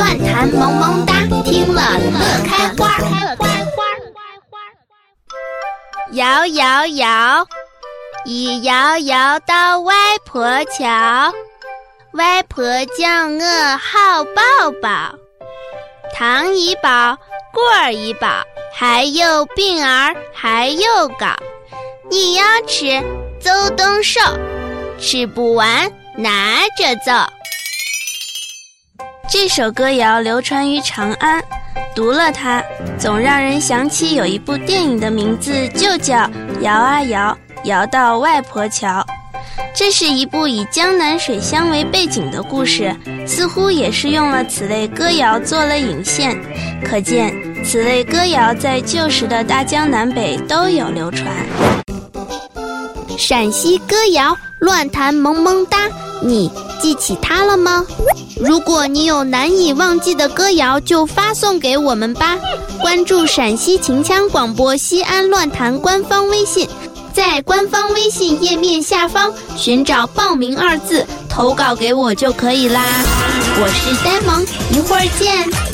乱弹萌萌哒，听了乐开花。摇摇摇，一摇摇到外婆桥，外婆叫我好宝宝，糖一包，果儿一包，还有饼儿，还有糕。你要吃就动手，吃不完拿着走。这首歌谣流传于长安，读了它，总让人想起有一部电影的名字，就叫《摇啊摇，摇到外婆桥》。这是一部以江南水乡为背景的故事，似乎也是用了此类歌谣做了引线，可见此类歌谣在旧时的大江南北都有流传。陕西歌谣乱弹萌萌哒，你记起它了吗？如果你有难以忘记的歌谣，就发送给我们吧。关注陕西秦腔广播西安论坛官方微信，在官方微信页面下方寻找“报名”二字，投稿给我就可以啦。我是呆萌，一会儿见。